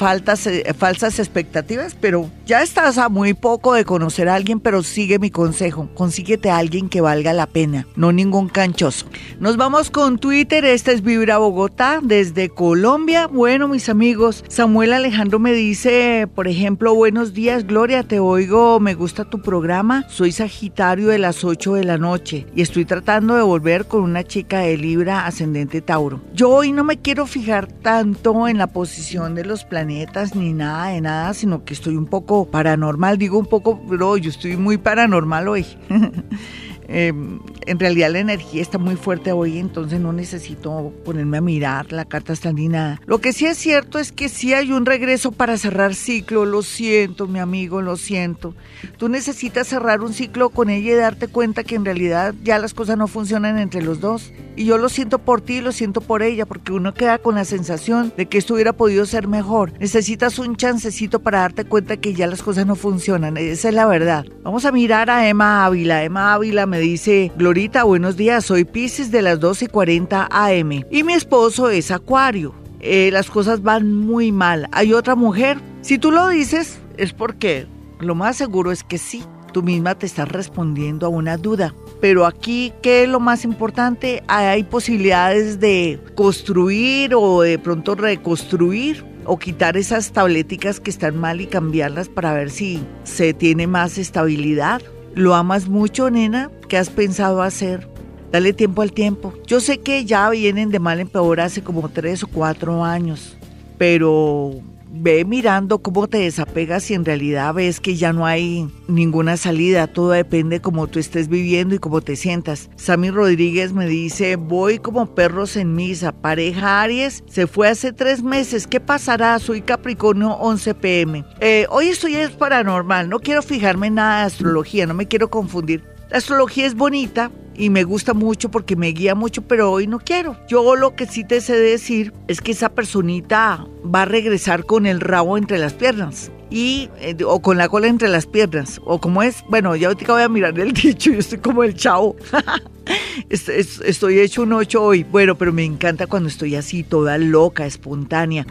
faltas, eh, falsas expectativas, pero ya estás a muy poco de conocer a alguien, pero sigue mi consejo, consíguete a alguien que valga la pena, no ningún canchoso. Nos vamos con Twitter, este es Vibra Bogotá desde Colombia. Bueno, mis amigos, Samuel Alejandro me dice, por ejemplo, buenos días, Gloria, te oigo, me gusta tu programa, soy Sagitario de las 8 de la noche y estoy tratando de volver con una chica de Libra ascendente Tauro. Yo hoy no me quiero fijar tanto en la posición de los planetas ni nada de nada, sino que estoy un poco paranormal. Digo un poco, pero yo estoy muy paranormal hoy. Em, en realidad la energía está muy fuerte hoy, entonces no necesito ponerme a mirar la carta está nada. Lo que sí es cierto es que sí hay un regreso para cerrar ciclo, lo siento mi amigo, lo siento. Tú necesitas cerrar un ciclo con ella y darte cuenta que en realidad ya las cosas no funcionan entre los dos. Y yo lo siento por ti y lo siento por ella, porque uno queda con la sensación de que esto hubiera podido ser mejor. Necesitas un chancecito para darte cuenta que ya las cosas no funcionan, esa es la verdad. Vamos a mirar a Emma Ávila. Emma Ávila me dice, Glorita, buenos días, soy Pisces de las 12 y 40 AM y mi esposo es Acuario. Eh, las cosas van muy mal. ¿Hay otra mujer? Si tú lo dices, es porque lo más seguro es que sí. Tú misma te estás respondiendo a una duda. Pero aquí, ¿qué es lo más importante? Hay posibilidades de construir o de pronto reconstruir o quitar esas tabléticas que están mal y cambiarlas para ver si se tiene más estabilidad. ¿Lo amas mucho, nena? ¿Qué has pensado hacer? Dale tiempo al tiempo. Yo sé que ya vienen de mal en peor hace como tres o cuatro años, pero ve mirando cómo te desapegas y en realidad ves que ya no hay ninguna salida, todo depende de cómo tú estés viviendo y cómo te sientas. Sammy Rodríguez me dice, voy como perros en misa, pareja Aries, se fue hace tres meses, ¿qué pasará? Soy Capricornio 11 pm. Eh, hoy estoy es paranormal, no quiero fijarme en nada de astrología, no me quiero confundir La astrología es bonita, y me gusta mucho porque me guía mucho, pero hoy no quiero. Yo lo que sí te sé decir es que esa personita va a regresar con el rabo entre las piernas. Y, eh, o con la cola entre las piernas, o como es, bueno, ya ahorita voy a mirar el dicho, yo estoy como el chavo. estoy hecho un ocho hoy. Bueno, pero me encanta cuando estoy así, toda loca, espontánea.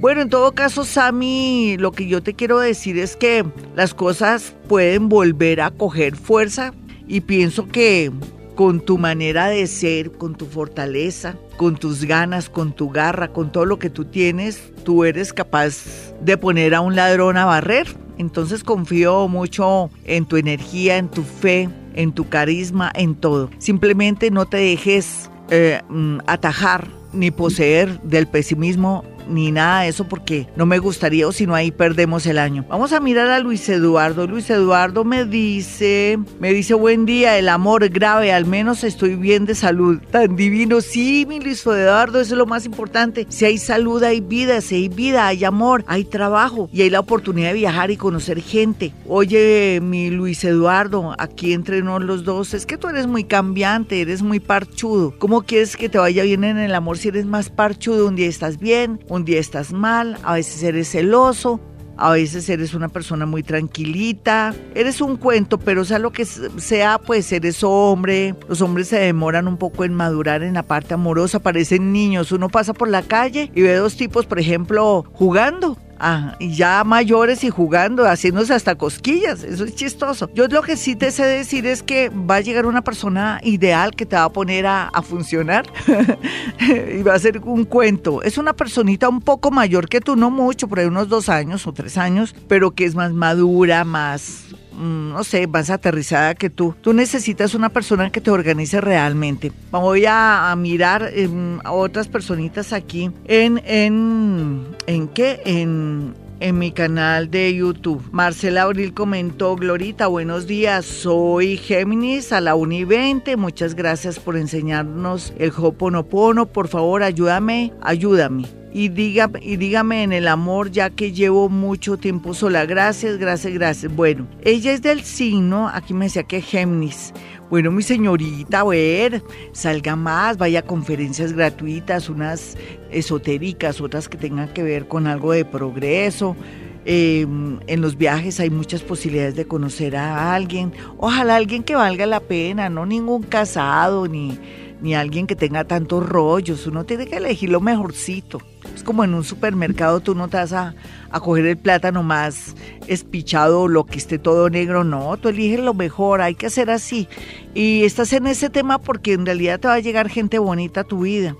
Bueno, en todo caso, Sammy, lo que yo te quiero decir es que las cosas pueden volver a coger fuerza y pienso que con tu manera de ser, con tu fortaleza, con tus ganas, con tu garra, con todo lo que tú tienes, tú eres capaz de poner a un ladrón a barrer. Entonces confío mucho en tu energía, en tu fe, en tu carisma, en todo. Simplemente no te dejes eh, mm, atajar ni poseer del pesimismo ni nada de eso porque no me gustaría o si no ahí perdemos el año. Vamos a mirar a Luis Eduardo. Luis Eduardo me dice, me dice buen día, el amor grave, al menos estoy bien de salud. Tan divino, sí, mi Luis Eduardo, eso es lo más importante. Si hay salud, hay vida, si hay vida, hay amor, hay trabajo y hay la oportunidad de viajar y conocer gente. Oye, mi Luis Eduardo, aquí entre los dos, es que tú eres muy cambiante, eres muy parchudo. ¿Cómo quieres que te vaya bien en el amor si eres más parchudo? Un día estás bien, un día estás mal, a veces eres celoso, a veces eres una persona muy tranquilita, eres un cuento, pero sea lo que sea, pues eres hombre. Los hombres se demoran un poco en madurar en la parte amorosa, parecen niños. Uno pasa por la calle y ve dos tipos, por ejemplo, jugando Ah, y ya mayores y jugando, haciéndose hasta cosquillas. Eso es chistoso. Yo lo que sí te sé decir es que va a llegar una persona ideal que te va a poner a, funcionar y va a ser un cuento. Es una personita un poco mayor que tú, no mucho, por ahí unos dos años o tres años, pero que es más madura, más no sé, más aterrizada que tú. Tú necesitas una persona que te organice realmente. Voy a, mirar em, a otras personitas aquí en, en, ¿en qué? En, en mi canal de YouTube. Marcela Abril comentó, Glorita, buenos días, soy Géminis a la Uni 20, muchas gracias por enseñarnos el Hoponopono, por favor ayúdame, ayúdame y, diga, y dígame en el amor ya que llevo mucho tiempo sola. Gracias, gracias, gracias. Bueno, ella es del signo, aquí me decía que Géminis. Bueno, mi señorita, a ver, salga más, vaya a conferencias gratuitas, unas esotéricas, otras que tengan que ver con algo de progreso. Em, en los viajes hay muchas posibilidades de conocer a alguien. Ojalá alguien que valga la pena, no ningún casado ni, ni alguien que tenga tantos rollos. Uno tiene que elegir lo mejorcito. Es como en un supermercado, tú no te vas a, coger el plátano más espichado, lo que esté todo negro, no, tú eliges lo mejor, hay que hacer así. Y estás en ese tema porque en realidad te va a llegar gente bonita a tu vida.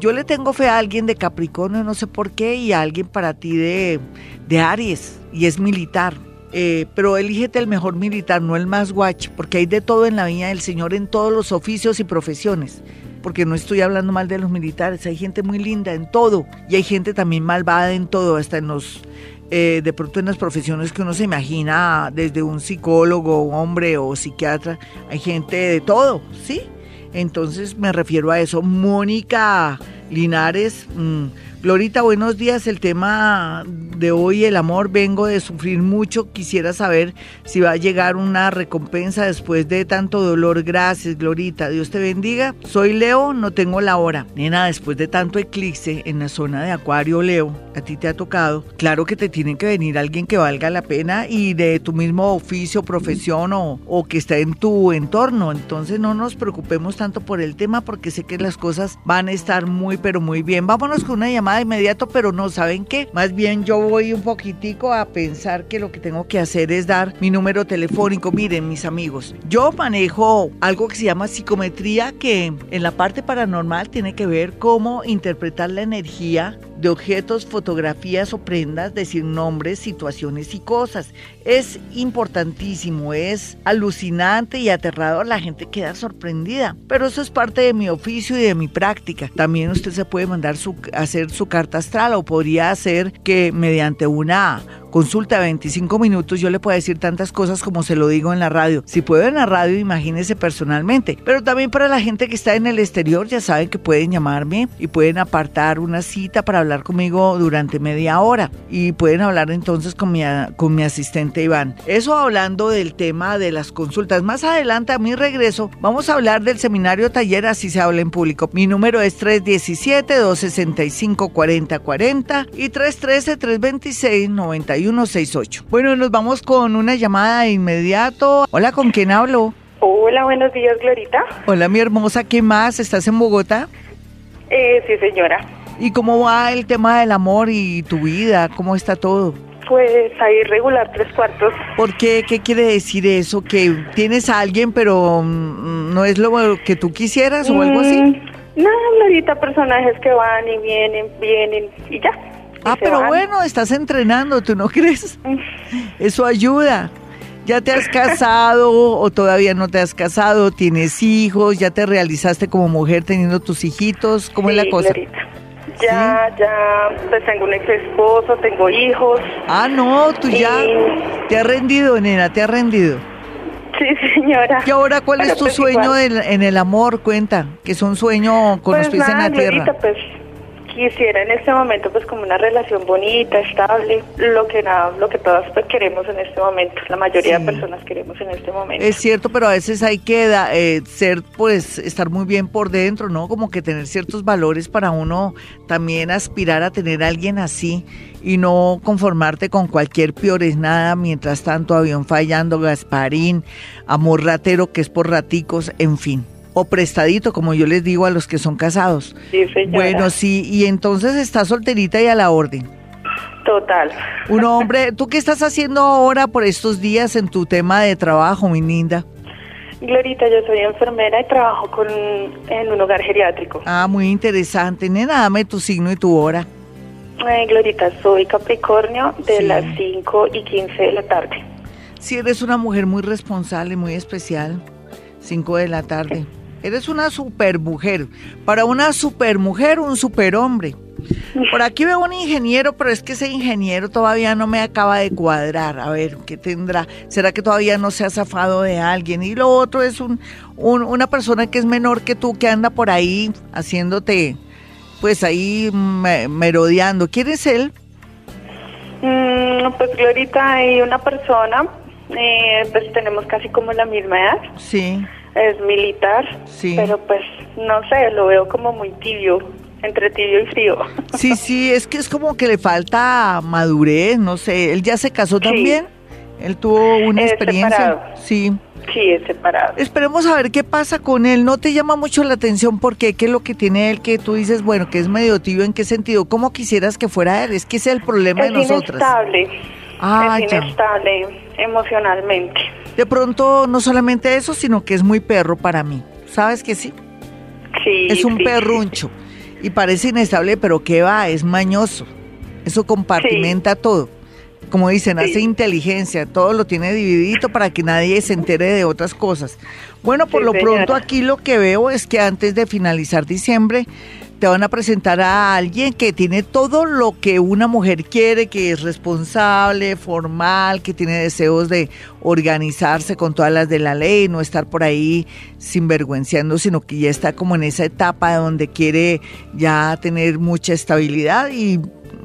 Yo le tengo fe a alguien de Capricornio, no sé por qué, y a alguien para ti de, de Aries, y es militar. Eh, pero elígete el mejor militar, no el más guacho, porque hay de todo en la viña del Señor, en todos los oficios y profesiones porque no estoy hablando mal de los militares, hay gente muy linda en todo y hay gente también malvada en todo, hasta en los, eh, de pronto en las profesiones que uno se imagina, desde un psicólogo, hombre o psiquiatra, hay gente de todo, ¿sí? Entonces me refiero a eso. Mónica Linares, mmm, Glorita, buenos días. El tema de hoy, el amor, vengo de sufrir mucho. Quisiera saber si va a llegar una recompensa después de tanto dolor. Gracias, Glorita. Dios te bendiga. Soy Leo, no tengo la hora. Nena, después de tanto eclipse en la zona de Acuario, Leo, a ti te ha tocado. Claro que te tiene que venir alguien que valga la pena y de tu mismo oficio, profesión o, o que está en tu entorno. Entonces no nos preocupemos tanto por el tema porque sé que las cosas van a estar muy, pero muy bien. Vámonos con una llamada de inmediato, pero no, ¿saben qué? Más bien yo voy un poquitico a pensar que lo que tengo que hacer es dar mi número telefónico. Miren, mis amigos, yo manejo algo que se llama psicometría, que en la parte paranormal tiene que ver cómo interpretar la energía de objetos, fotografías o prendas, decir nombres, situaciones y cosas. Es importantísimo, es alucinante y aterrador, la gente queda sorprendida, pero eso es parte de mi oficio y de mi práctica. También usted se puede mandar su, hacer su carta astral o podría hacer que mediante una consulta de 25 minutos, yo le puedo decir tantas cosas como se lo digo en la radio. Si puedo en la radio, imagínese personalmente. Pero también para la gente que está en el exterior, ya saben que pueden llamarme y pueden apartar una cita para hablar conmigo durante media hora. Y pueden hablar entonces con mi, con mi asistente Iván. Eso hablando del tema de las consultas. Más adelante, a mi regreso, vamos a hablar del seminario taller Así se habla en público. Mi número es 317-265-4040 y 313-326-9168. Bueno, nos vamos con una llamada de inmediato. Hola, ¿con quién hablo?
Hola, buenos días, Glorita.
Hola, mi hermosa, ¿qué más? ¿Estás en Bogotá?
Eh, sí, señora.
¿Y cómo va el tema del amor y tu vida? ¿Cómo está todo?
Pues ahí regular tres cuartos.
¿Por qué? ¿Qué quiere decir eso? ¿Que tienes a alguien pero mm, no es lo que tú quisieras o algo así?
Mm, no, Glorita, personajes que van y vienen, vienen y ya.
Ah, pero bueno, estás entrenando, ¿tú no crees? Eso ayuda. ¿Ya te has casado o todavía no te has casado? ¿Tienes hijos? ¿Ya te realizaste como mujer teniendo tus hijitos? ¿Cómo es la cosa?
Ya, ya, pues tengo un ex esposo, tengo hijos.
Ah, no, tú ya te has rendido, nena, te has rendido.
Sí, señora.
¿Y ahora cuál es tu pues sueño en el amor? Cuenta, que es un sueño con los pues pies en la tierra.
Pues quisiera en este momento pues como una relación bonita, estable, lo que nada, lo que todas pues, queremos en este momento, la mayoría de personas queremos en este momento.
Es cierto, pero a veces hay que eh, ser pues estar muy bien por dentro, ¿no? Como que tener ciertos valores para uno también aspirar a tener a alguien así y no conformarte con cualquier es nada, mientras tanto avión fallando, Gasparín, amor ratero que es por raticos, en fin o prestadito, como yo les digo a los que son casados.
Sí, señora.
Bueno, sí, y entonces está solterita y a la orden.
Total.
Un hombre, ¿tú qué estás haciendo ahora por estos días en tu tema de trabajo, mi linda?
Glorita, yo soy enfermera y trabajo con, en un hogar geriátrico.
Ah, muy interesante. Nena, dame tu signo y tu hora.
Eh, Glorita, soy Capricornio de las 5 y 15 de la tarde.
Sí, eres una mujer muy responsable, muy especial. 5 de la tarde. Eres una super mujer. Para una super mujer, un super hombre. Por aquí veo un ingeniero, pero es que ese ingeniero todavía no me acaba de cuadrar. A ver, ¿qué tendrá? ¿Será que todavía no se ha zafado de alguien? Y lo otro es un, una persona que es menor que tú, que anda por ahí haciéndote, pues ahí merodeando. ¿Quién es él?
Mm, pues ahorita hay una persona, eh, pues tenemos casi como la misma edad.
Sí
es militar,
sí.
pero pues no sé, lo veo como muy tibio, entre tibio y frío.
Sí, sí, es que es como que le falta madurez, no sé, él ya se casó también, él tuvo una experiencia. Sí.
Sí, es separado.
Esperemos a ver qué pasa con él. ¿No te llama mucho la atención porque qué es lo que tiene él que tú dices, bueno, que es medio tibio? ¿En qué sentido? ¿Cómo quisieras que fuera él? Es que ese es el problema de nosotras.
Inestable. Ah, es inestable emocionalmente.
De pronto, no solamente eso, sino que es muy perro para mí. ¿Sabes que sí?
Sí.
Es un perruncho. Y parece inestable, pero ¿qué va? Es mañoso. Eso compartimenta todo. Como dicen, hace inteligencia, todo lo tiene dividito para que nadie se entere de otras cosas. Bueno, por lo pronto aquí lo que veo es que antes de finalizar diciembre te van a presentar a alguien que tiene todo lo que una mujer quiere, que es responsable, formal, que tiene deseos de organizarse con todas las de la ley, no estar por ahí sinvergüenciando, sino que ya está como en esa etapa donde quiere ya tener mucha estabilidad y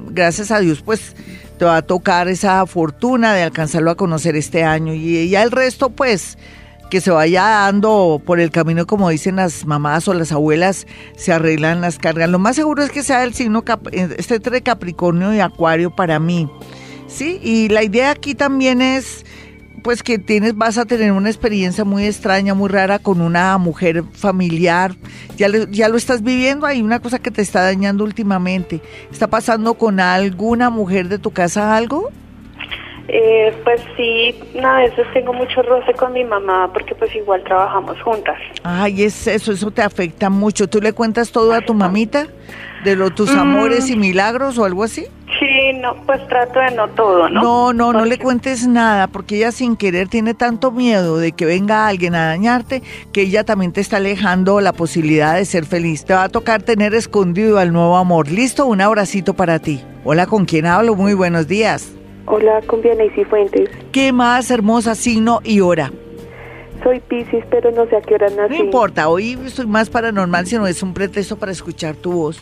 gracias a Dios pues te va a tocar esa fortuna de alcanzarlo a conocer este año. Y ya el resto pues que se vaya dando por el camino, como dicen las mamás o las abuelas, se arreglan las cargas. Lo más seguro es que sea el signo, este entre Capricornio y Acuario para mí. Sí, y la idea aquí también es pues que tienes, vas a tener una experiencia muy extraña, muy rara con una mujer familiar. Ya, ya lo estás viviendo, hay una cosa que te está dañando últimamente. ¿Está pasando con alguna mujer de tu casa algo?
Eh, pues sí, a veces tengo mucho roce con mi mamá porque pues igual trabajamos juntas.
Ay, es eso, eso te afecta mucho. ¿Tú le cuentas todo a tu mamita? ¿De lo, tus mm. amores y milagros o algo así?
Sí, no, pues trato de no todo, ¿no?
No, no, no le cuentes nada porque ella sin querer tiene tanto miedo de que venga alguien a dañarte que ella también te está alejando la posibilidad de ser feliz. Te va a tocar tener escondido al nuevo amor. ¿Listo? Un abracito para ti. Hola, ¿con quién hablo? Muy buenos días.
Hola, con Vianey Fuentes.
¿Qué más hermosa signo y hora?
Soy Pisces, pero no sé a qué hora nací.
No importa, hoy soy más paranormal, sino es un pretexto para escuchar tu voz.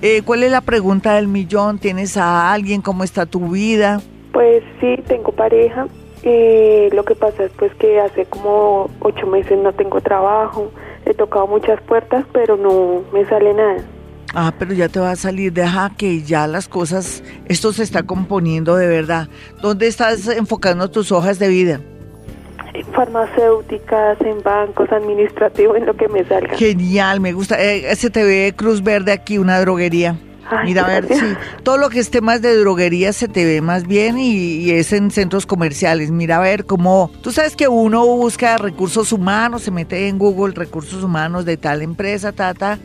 Eh, ¿Cuál es la pregunta del millón? ¿Tienes a alguien? ¿Cómo está tu vida?
Pues sí, tengo pareja. Eh, lo que pasa es pues que hace como ocho meses no tengo trabajo. He tocado muchas puertas, pero no me sale nada.
Ah, pero ya te va a salir, deja que ya las cosas, esto se está componiendo de verdad. ¿Dónde estás enfocando tus hojas de vida?
En farmacéuticas, en bancos, administrativos, en lo que me salga.
Genial, me gusta. Eh, se te ve Cruz Verde aquí, una droguería. Mira, a ver, sí, todo lo que esté más de droguería se te ve más bien y, y, es en centros comerciales. Mira, a ver cómo, tú sabes que uno busca recursos humanos, se mete en Google recursos humanos de tal empresa, tata,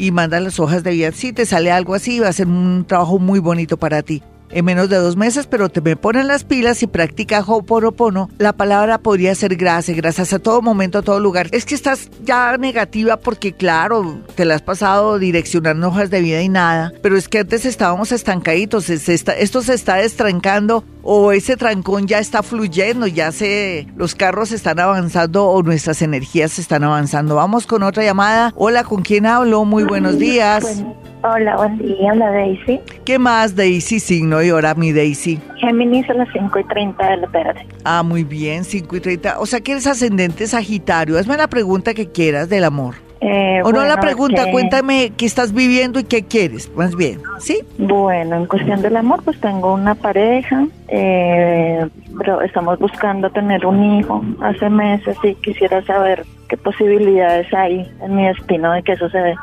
y manda las hojas de vida. Si te sale algo así, va a ser un trabajo muy bonito para ti en menos de dos meses, pero te me ponen las pilas y practica Ho'oponopono, la palabra podría ser gracias, gracias a todo momento, a todo lugar. Es que estás ya negativa porque, claro, te la has pasado direccionando hojas de vida y nada, pero es que antes estábamos estancaditos, esto se está destrancando o ese trancón ya está fluyendo, ya se, los carros están avanzando o nuestras energías están avanzando. Vamos con otra llamada. Hola, ¿con quién hablo? Muy buenos días.
Hola, buen día, hola Daisy.
¿Qué más, Daisy? Signo y hora, mi Daisy.
Géminis a las 5 y 30 de la tarde.
Ah, muy bien, 5 y 30. O sea que eres ascendente Sagitario. Hazme la pregunta que quieras del amor.
Eh,
o no la pregunta, cuéntame qué estás viviendo y qué quieres, más bien, ¿sí?
Bueno, en cuestión del amor, pues tengo una pareja, eh, pero estamos buscando tener un hijo hace meses y quisiera saber qué posibilidades hay en mi destino de que eso se dé.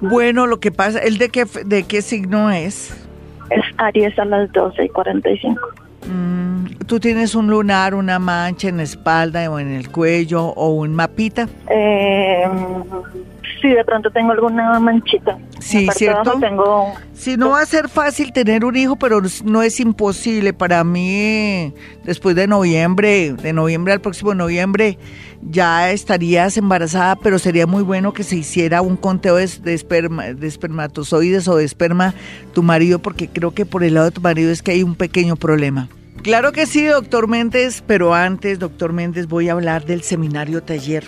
Bueno, lo que pasa, ¿el de qué, de qué signo es?
Es Aries a las 12 y 45.
Mm, ¿Tú tienes un lunar, una mancha en la espalda o en el cuello o un mapita?
Eh, sí, de pronto tengo alguna manchita.
Sí, cierto.
Tengo...
Sí, no va a ser fácil tener un hijo, pero no es imposible. Para mí, después de noviembre, de noviembre al próximo noviembre, ya estarías embarazada, pero sería muy bueno que se hiciera un conteo de, esperma, de espermatozoides o de esperma tu marido, porque creo que por el lado de tu marido es que hay un pequeño problema. Claro que sí, doctor Méndez, pero antes, doctor Méndez, voy a hablar del seminario taller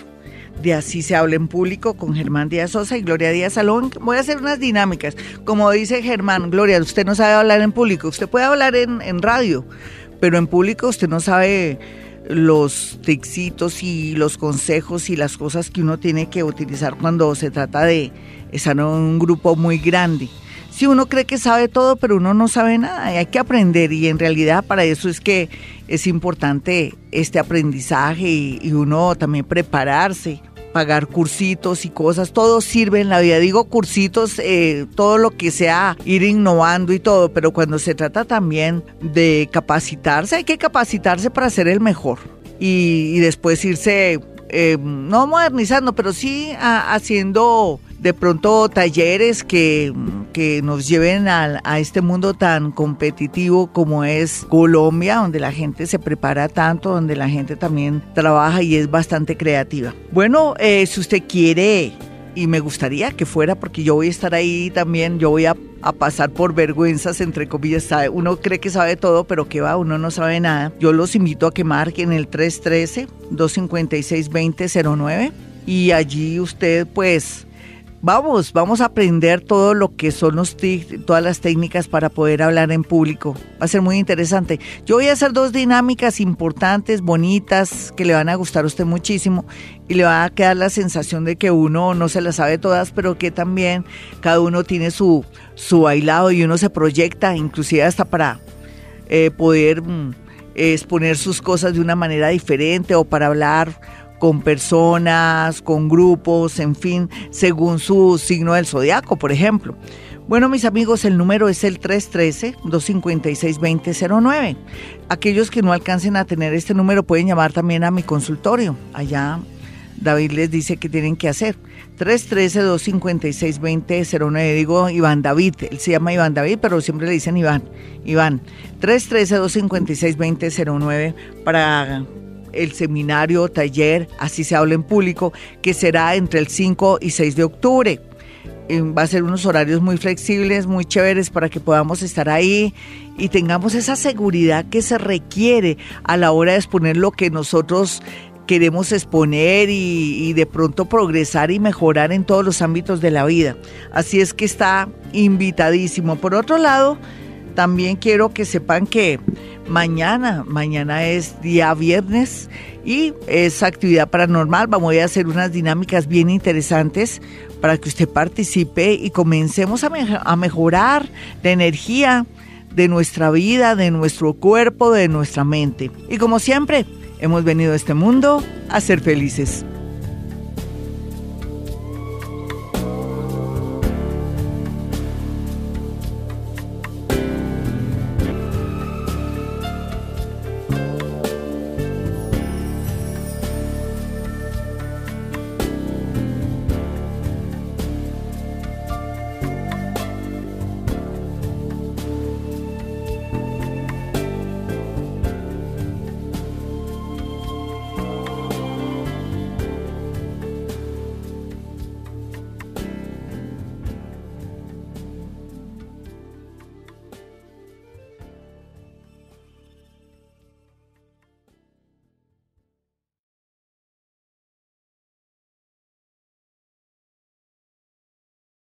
de Así se habla en público con Germán Díaz Sosa y Gloria Díaz Salón. Voy a hacer unas dinámicas. Como dice Germán, Gloria, usted no sabe hablar en público, usted puede hablar en, en radio, pero en público usted no sabe los texitos y los consejos y las cosas que uno tiene que utilizar cuando se trata de estar en un grupo muy grande. Si uno cree que sabe todo, pero uno no sabe nada, hay que aprender y en realidad para eso es que es importante este aprendizaje y, y uno también prepararse pagar cursitos y cosas, todo sirve en la vida. Digo cursitos, eh, todo lo que sea ir innovando y todo, pero cuando se trata también de capacitarse, hay que capacitarse para ser el mejor y, y después irse, eh, no modernizando, pero sí haciendo de pronto talleres que, que nos lleven a, a, este mundo tan competitivo como es Colombia, donde la gente se prepara tanto, donde la gente también trabaja y es bastante creativa. Bueno, eh, si usted quiere, y me gustaría que fuera, porque yo voy a estar ahí también, yo voy a, a pasar por vergüenzas, entre comillas, uno cree que sabe todo, pero que va, uno no sabe nada. Yo los invito a que marquen el 313-256-2009 y allí usted pues Vamos, vamos a aprender todo lo que son los todas las técnicas para poder hablar en público. Va a ser muy interesante. Yo voy a hacer dos dinámicas importantes, bonitas, que le van a gustar a usted muchísimo y le va a quedar la sensación de que uno no se las sabe todas, pero que también cada uno tiene su, su bailado y uno se proyecta, inclusive hasta para eh, poder mm, exponer sus cosas de una manera diferente o para hablar con personas, con grupos, en fin, según su signo del zodiaco, por ejemplo. Bueno, mis amigos, el número es el 313-256-2009. Aquellos que no alcancen a tener este número pueden llamar también a mi consultorio. Allá David les dice que tienen que hacer. 313-256-2009. Digo Iván David, él se llama Iván David, pero siempre le dicen Iván. Iván, 313-256-2009 para el seminario, taller, así se habla en público, que será entre el 5 y 6 de octubre. eh, va a ser unos horarios muy flexibles, muy chéveres para que podamos estar ahí y tengamos esa seguridad que se requiere a la hora de exponer lo que nosotros queremos exponer y, de pronto progresar y mejorar en todos los ámbitos de la vida. Así es que está invitadísimo. Por otro lado, también quiero que sepan que mañana, mañana es día viernes y es actividad paranormal. Vamos a hacer unas dinámicas bien interesantes para que usted participe y comencemos a, a mejorar la energía de nuestra vida, de nuestro cuerpo, de nuestra mente. Y como siempre, hemos venido a este mundo a ser felices.